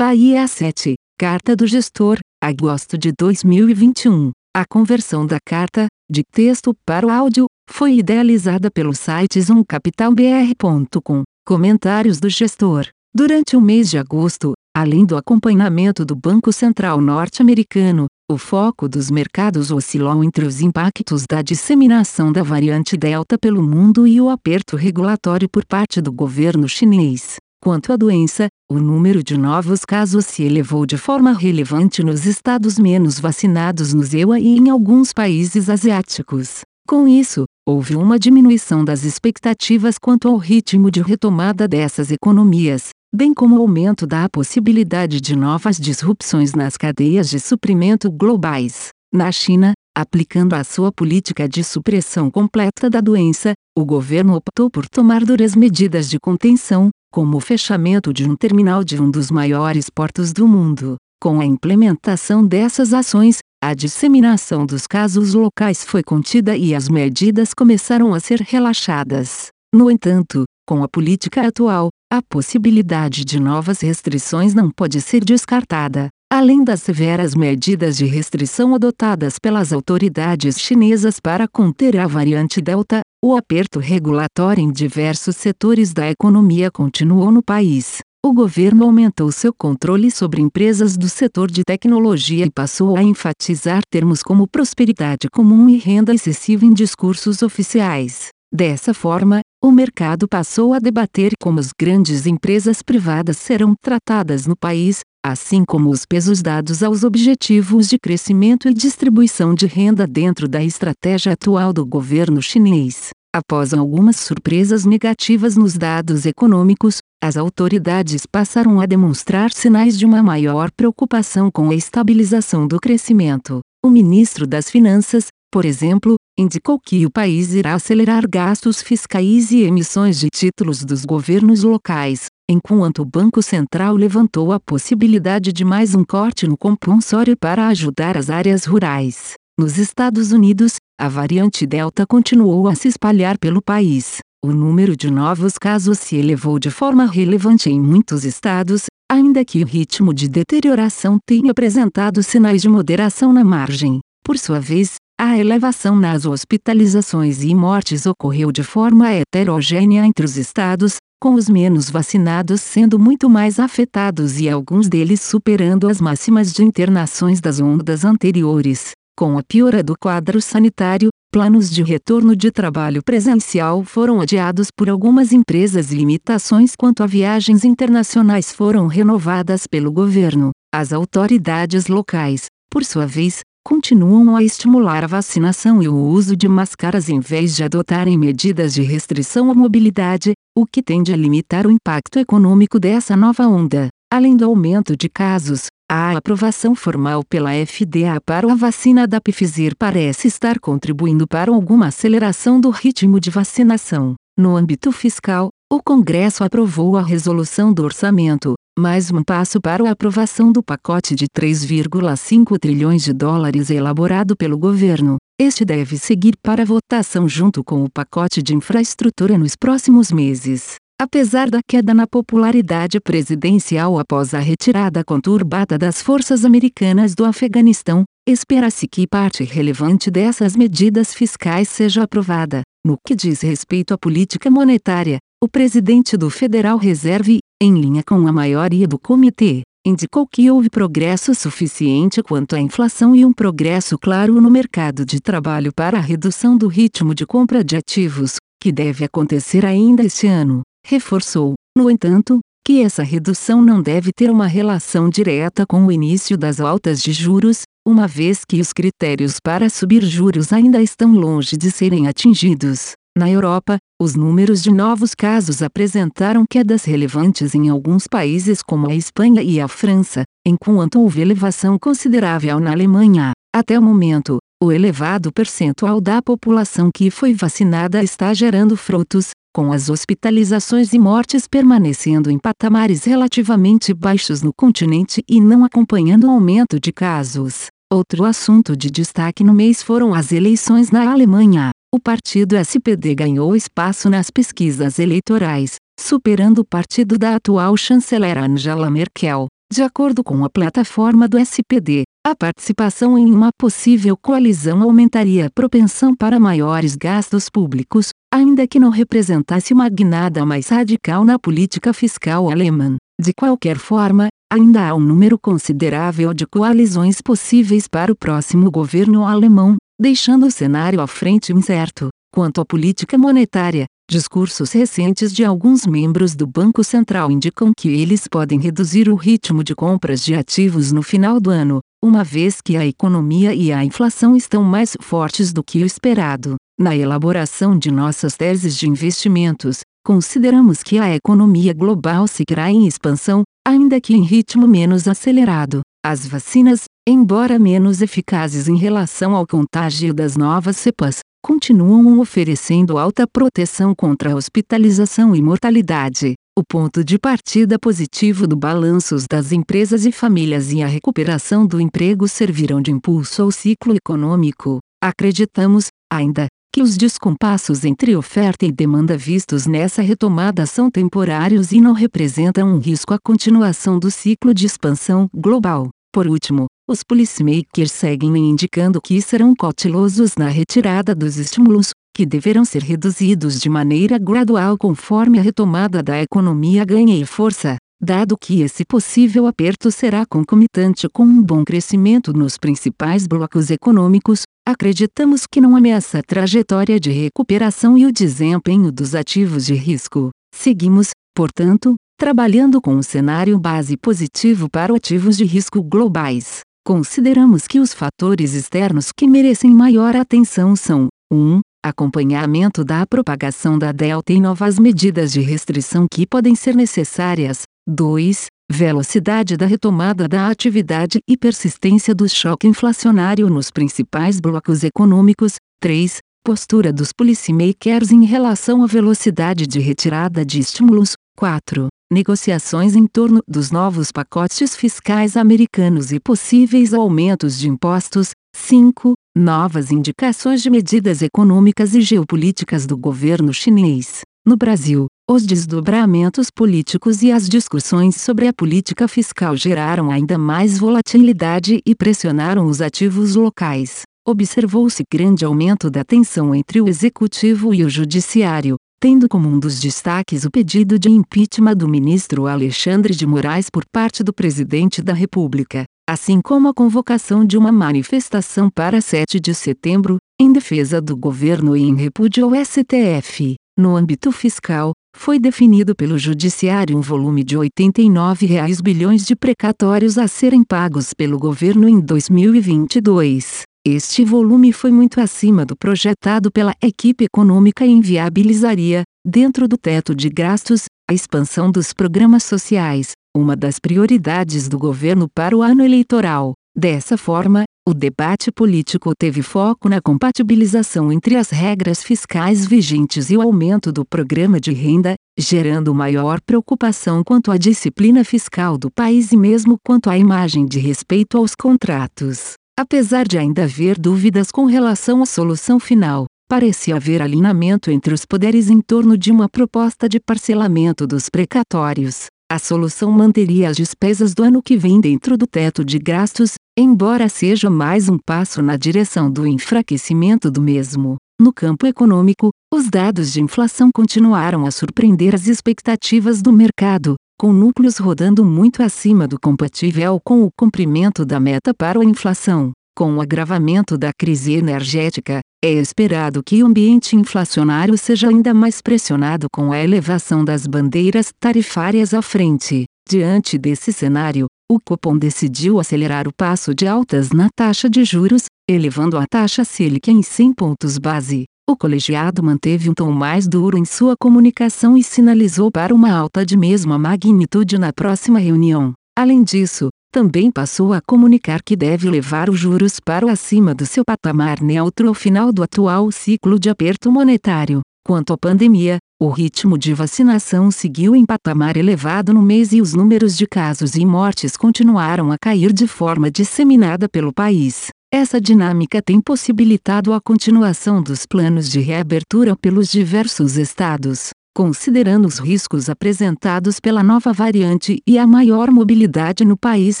Bahia 7. Carta do Gestor, agosto de 2021. A conversão da carta, de texto para o áudio, foi idealizada pelo site zoomcapitalbr.com. Comentários do gestor. Durante o mês de agosto, além do acompanhamento do Banco Central norte-americano, o foco dos mercados oscilou entre os impactos da disseminação da variante Delta pelo mundo e o aperto regulatório por parte do governo chinês. Quanto à doença, o número de novos casos se elevou de forma relevante nos estados menos vacinados no ZEUA e em alguns países asiáticos. Com isso, houve uma diminuição das expectativas quanto ao ritmo de retomada dessas economias, bem como o aumento da possibilidade de novas disrupções nas cadeias de suprimento globais. Na China, aplicando a sua política de supressão completa da doença, o governo optou por tomar duras medidas de contenção, como o fechamento de um terminal de um dos maiores portos do mundo. Com a implementação dessas ações, a disseminação dos casos locais foi contida e as medidas começaram a ser relaxadas. No entanto, com a política atual, a possibilidade de novas restrições não pode ser descartada. Além das severas medidas de restrição adotadas pelas autoridades chinesas para conter a variante Delta, o aperto regulatório em diversos setores da economia continuou no país. O governo aumentou seu controle sobre empresas do setor de tecnologia e passou a enfatizar termos como prosperidade comum e renda excessiva em discursos oficiais. Dessa forma, o mercado passou a debater como as grandes empresas privadas serão tratadas no país, assim como os pesos dados aos objetivos de crescimento e distribuição de renda dentro da estratégia atual do governo chinês. Após algumas surpresas negativas nos dados econômicos, as autoridades passaram a demonstrar sinais de uma maior preocupação com a estabilização do crescimento. O ministro das Finanças, por exemplo, indicou que o país irá acelerar gastos fiscais e emissões de títulos dos governos locais, enquanto o Banco Central levantou a possibilidade de mais um corte no compulsório para ajudar as áreas rurais. Nos Estados Unidos, a variante Delta continuou a se espalhar pelo país. O número de novos casos se elevou de forma relevante em muitos estados, ainda que o ritmo de deterioração tenha apresentado sinais de moderação na margem. Por sua vez, a elevação nas hospitalizações e mortes ocorreu de forma heterogênea entre os estados, com os menos vacinados sendo muito mais afetados e alguns deles superando as máximas de internações das ondas anteriores. Com a piora do quadro sanitário, planos de retorno de trabalho presencial foram adiados por algumas empresas e limitações quanto a viagens internacionais foram renovadas pelo governo. As autoridades locais, por sua vez, continuam a estimular a vacinação e o uso de máscaras em vez de adotarem medidas de restrição à mobilidade, o que tende a limitar o impacto econômico dessa nova onda. Além do aumento de casos, a aprovação formal pela FDA para a vacina da Pfizer parece estar contribuindo para alguma aceleração do ritmo de vacinação. No âmbito fiscal, o Congresso aprovou a resolução do orçamento, mais um passo para a aprovação do pacote de 3,5 trilhões de dólares elaborado pelo governo. Este deve seguir para votação junto com o pacote de infraestrutura nos próximos meses. Apesar da queda na popularidade presidencial após a retirada conturbada das forças americanas do Afeganistão, espera-se que parte relevante dessas medidas fiscais seja aprovada. No que diz respeito à política monetária, o presidente do Federal Reserve, em linha com a maioria do comitê, indicou que houve progresso suficiente quanto à inflação e um progresso claro no mercado de trabalho para a redução do ritmo de compra de ativos, que deve acontecer ainda este ano. Reforçou, no entanto, que essa redução não deve ter uma relação direta com o início das altas de juros, uma vez que os critérios para subir juros ainda estão longe de serem atingidos. Na Europa, os números de novos casos apresentaram quedas relevantes em alguns países como a Espanha e a França, enquanto houve elevação considerável na Alemanha. Até o momento, o elevado percentual da população que foi vacinada está gerando frutos, com as hospitalizações e mortes permanecendo em patamares relativamente baixos no continente e não acompanhando o aumento de casos. Outro assunto de destaque no mês foram as eleições na Alemanha. O partido SPD ganhou espaço nas pesquisas eleitorais, superando o partido da atual chanceler Angela Merkel. De acordo com a plataforma do SPD, a participação em uma possível coalizão aumentaria a propensão para maiores gastos públicos, ainda que não representasse uma guinada mais radical na política fiscal alemã. De qualquer forma, ainda há um número considerável de coalizões possíveis para o próximo governo alemão, deixando o cenário à frente incerto. Quanto à política monetária, discursos recentes de alguns membros do Banco Central indicam que eles podem reduzir o ritmo de compras de ativos no final do ano, uma vez que a economia e a inflação estão mais fortes do que o esperado. Na elaboração de nossas teses de investimentos, consideramos que a economia global seguirá em expansão, ainda que em ritmo menos acelerado. As vacinas, embora menos eficazes em relação ao contágio das novas cepas, continuam oferecendo alta proteção contra hospitalização e mortalidade. O ponto de partida positivo do balanços das empresas e famílias e a recuperação do emprego servirão de impulso ao ciclo econômico. Acreditamos, ainda, que os descompassos entre oferta e demanda vistos nessa retomada são temporários e não representam um risco à continuação do ciclo de expansão global. Por último, os policymakers seguem indicando que serão cautelosos na retirada dos estímulos, que deverão ser reduzidos de maneira gradual conforme a retomada da economia ganhe força, dado que esse possível aperto será concomitante com um bom crescimento nos principais blocos econômicos, acreditamos que não ameaça a trajetória de recuperação e o desempenho dos ativos de risco. Seguimos, portanto, trabalhando com um cenário base positivo para ativos de risco globais. Consideramos que os fatores externos que merecem maior atenção são: 1. Acompanhamento da propagação da Delta e novas medidas de restrição que podem ser necessárias. 2. Velocidade da retomada da atividade e persistência do choque inflacionário nos principais blocos econômicos. 3. Postura dos policymakers em relação à velocidade de retirada de estímulos. 4 negociações em torno dos novos pacotes fiscais americanos e possíveis aumentos de impostos. 5. Novas indicações de medidas econômicas e geopolíticas do governo chinês. No Brasil, os desdobramentos políticos e as discussões sobre a política fiscal geraram ainda mais volatilidade e pressionaram os ativos locais. Observou-se grande aumento da tensão entre o executivo e o judiciário, tendo como um dos destaques o pedido de impeachment do ministro Alexandre de Moraes por parte do presidente da República, assim como a convocação de uma manifestação para 7 de setembro, em defesa do governo e em repúdio ao STF. No âmbito fiscal, foi definido pelo Judiciário um volume de 89 reais bilhões de precatórios a serem pagos pelo governo em 2022. Este volume foi muito acima do projetado pela equipe econômica e inviabilizaria, dentro do teto de gastos, a expansão dos programas sociais, uma das prioridades do governo para o ano eleitoral. Dessa forma, o debate político teve foco na compatibilização entre as regras fiscais vigentes e o aumento do programa de renda, gerando maior preocupação quanto à disciplina fiscal do país e mesmo quanto à imagem de respeito aos contratos. Apesar de ainda haver dúvidas com relação à solução final, parecia haver alinhamento entre os poderes em torno de uma proposta de parcelamento dos precatórios. A solução manteria as despesas do ano que vem dentro do teto de gastos, embora seja mais um passo na direção do enfraquecimento do mesmo. No campo econômico, os dados de inflação continuaram a surpreender as expectativas do mercado, com núcleos rodando muito acima do compatível com o cumprimento da meta para a inflação. Com o agravamento da crise energética, é esperado que o ambiente inflacionário seja ainda mais pressionado com a elevação das bandeiras tarifárias à frente. Diante desse cenário, o Copom decidiu acelerar o passo de altas na taxa de juros, elevando a taxa Selic em 100 pontos base. O colegiado manteve um tom mais duro em sua comunicação e sinalizou para uma alta de mesma magnitude na próxima reunião. Além disso, também passou a comunicar que deve levar os juros para acima do seu patamar neutro ao final do atual ciclo de aperto monetário. Quanto à pandemia, o ritmo de vacinação seguiu em patamar elevado no mês e os números de casos e mortes continuaram a cair de forma disseminada pelo país. Essa dinâmica tem possibilitado a continuação dos planos de reabertura pelos diversos estados. Considerando os riscos apresentados pela nova variante e a maior mobilidade no país,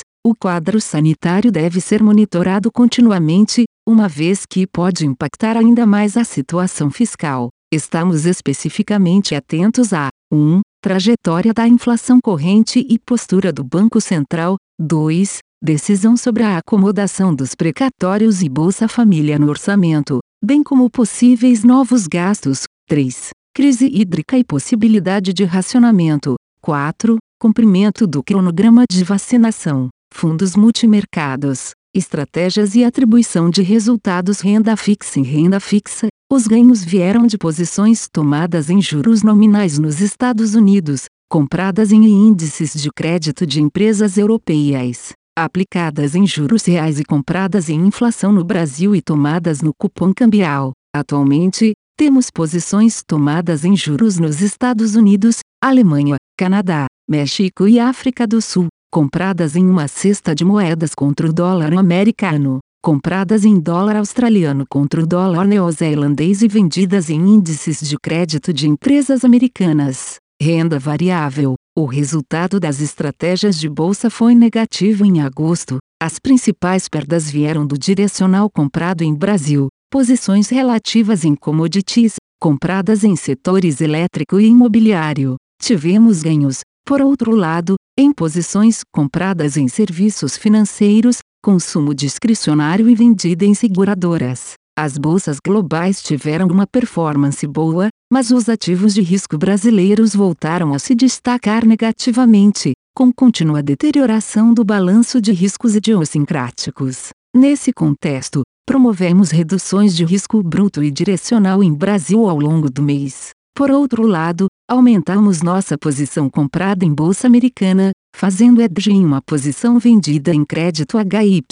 o quadro sanitário deve ser monitorado continuamente, uma vez que pode impactar ainda mais a situação fiscal. Estamos especificamente atentos à 1. Trajetória da inflação corrente e postura do Banco Central. 2. Decisão sobre a acomodação dos precatórios e Bolsa Família no orçamento, bem como possíveis novos gastos. 3 crise hídrica e possibilidade de racionamento. 4. Cumprimento do cronograma de vacinação, fundos multimercados, estratégias e atribuição de resultados renda fixa e renda fixa. Os ganhos vieram de posições tomadas em juros nominais nos Estados Unidos, compradas em índices de crédito de empresas europeias, aplicadas em juros reais e compradas em inflação no Brasil e tomadas no cupom cambial. Atualmente, temos posições tomadas em juros nos Estados Unidos, Alemanha, Canadá, México e África do Sul, compradas em uma cesta de moedas contra o dólar americano, compradas em dólar australiano contra o dólar neozelandês e vendidas em índices de crédito de empresas americanas. Renda variável. O resultado das estratégias de bolsa foi negativo em agosto. As principais perdas vieram do direcional comprado em Brasil, posições relativas em commodities, compradas em setores elétrico e imobiliário. Tivemos ganhos, por outro lado, em posições compradas em serviços financeiros, consumo discricionário e vendida em seguradoras. As bolsas globais tiveram uma performance boa, mas os ativos de risco brasileiros voltaram a se destacar negativamente, com contínua deterioração do balanço de riscos idiosincráticos. Nesse contexto, promovemos reduções de risco bruto e direcional em Brasil ao longo do mês. Por outro lado, aumentamos nossa posição comprada em bolsa americana, fazendo hedge em uma posição vendida em crédito HY.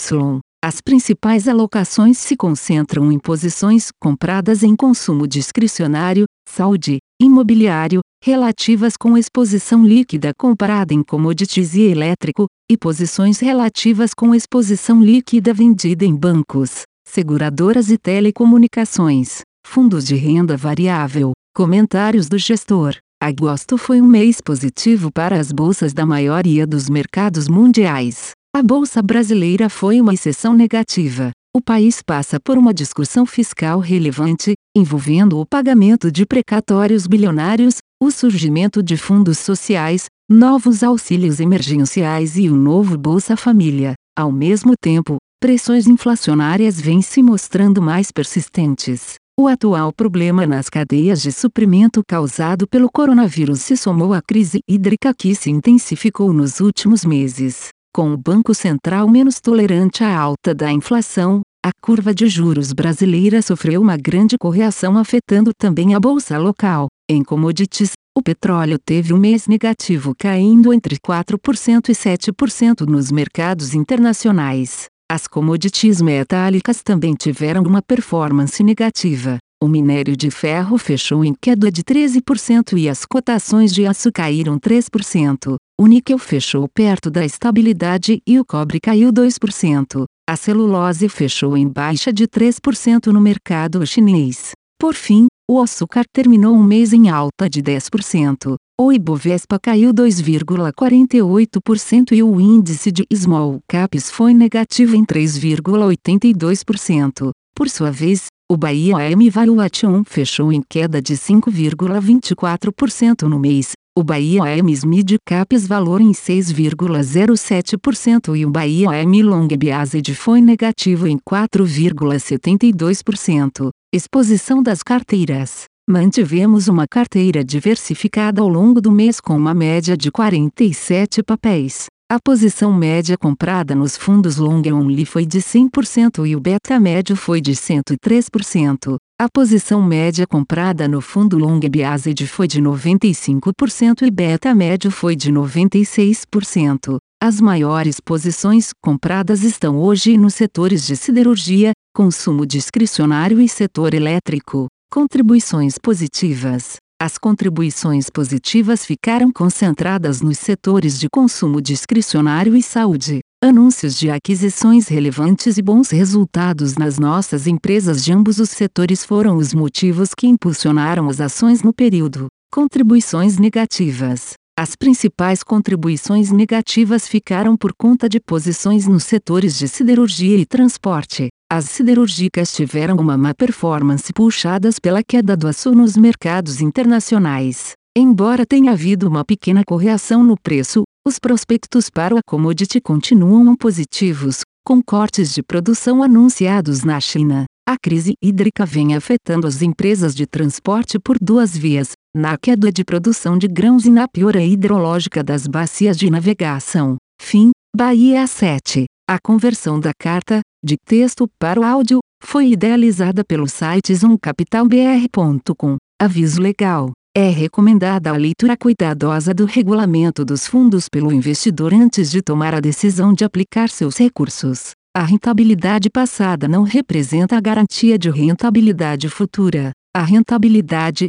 As principais alocações se concentram em posições compradas em consumo discricionário, saúde, imobiliário, relativas com exposição líquida comprada em commodities e elétrico, e posições relativas com exposição líquida vendida em bancos seguradoras e telecomunicações, fundos de renda variável. Comentários do gestor. Agosto foi um mês positivo para as bolsas da maioria dos mercados mundiais. A bolsa brasileira foi uma exceção negativa. O país passa por uma discussão fiscal relevante, envolvendo o pagamento de precatórios bilionários, o surgimento de fundos sociais, novos auxílios emergenciais e o novo Bolsa Família. Ao mesmo tempo, pressões inflacionárias vêm se mostrando mais persistentes. O atual problema nas cadeias de suprimento causado pelo coronavírus se somou à crise hídrica que se intensificou nos últimos meses. Com o Banco Central menos tolerante à alta da inflação, a curva de juros brasileira sofreu uma grande correção afetando também a bolsa local. Em commodities, o petróleo teve um mês negativo caindo entre 4% e 7% nos mercados internacionais. As commodities metálicas também tiveram uma performance negativa. O minério de ferro fechou em queda de 13% e as cotações de aço caíram 3%. O níquel fechou perto da estabilidade e o cobre caiu 2%. A celulose fechou em baixa de 3% no mercado chinês. Por fim, o açúcar terminou um mês em alta de 10%. O Ibovespa caiu 2,48% e o índice de Small Caps foi negativo em 3,82%. Por sua vez, o Bahia AM Valuation fechou em queda de 5,24% no mês, o Bahia AM Mid Caps valor em 6,07% e o Bahia AM Long Biased foi negativo em 4,72%. Exposição das carteiras. Mantivemos uma carteira diversificada ao longo do mês com uma média de 47 papéis. A posição média comprada nos fundos long only foi de 100% e o beta médio foi de 103%. A posição média comprada no fundo long biased foi de 95% e beta médio foi de 96%. As maiores posições compradas estão hoje nos setores de siderurgia, consumo discricionário e setor elétrico. Contribuições positivas. As contribuições positivas ficaram concentradas nos setores de consumo discricionário e saúde. Anúncios de aquisições relevantes e bons resultados nas nossas empresas de ambos os setores foram os motivos que impulsionaram as ações no período. Contribuições negativas. As principais contribuições negativas ficaram por conta de posições nos setores de siderurgia e transporte. As siderúrgicas tiveram uma má performance puxadas pela queda do aço nos mercados internacionais. Embora tenha havido uma pequena correção no preço, os prospectos para o commodity continuam positivos, com cortes de produção anunciados na China. A crise hídrica vem afetando as empresas de transporte por duas vias, na queda de produção de grãos e na piora hidrológica das bacias de navegação. Fim, Bahia 7. A conversão da carta, de texto para o áudio, foi idealizada pelo site zoomcapitalbr.com. Aviso legal. É recomendada a leitura cuidadosa do regulamento dos fundos pelo investidor antes de tomar a decisão de aplicar seus recursos. A rentabilidade passada não representa a garantia de rentabilidade futura. A rentabilidade,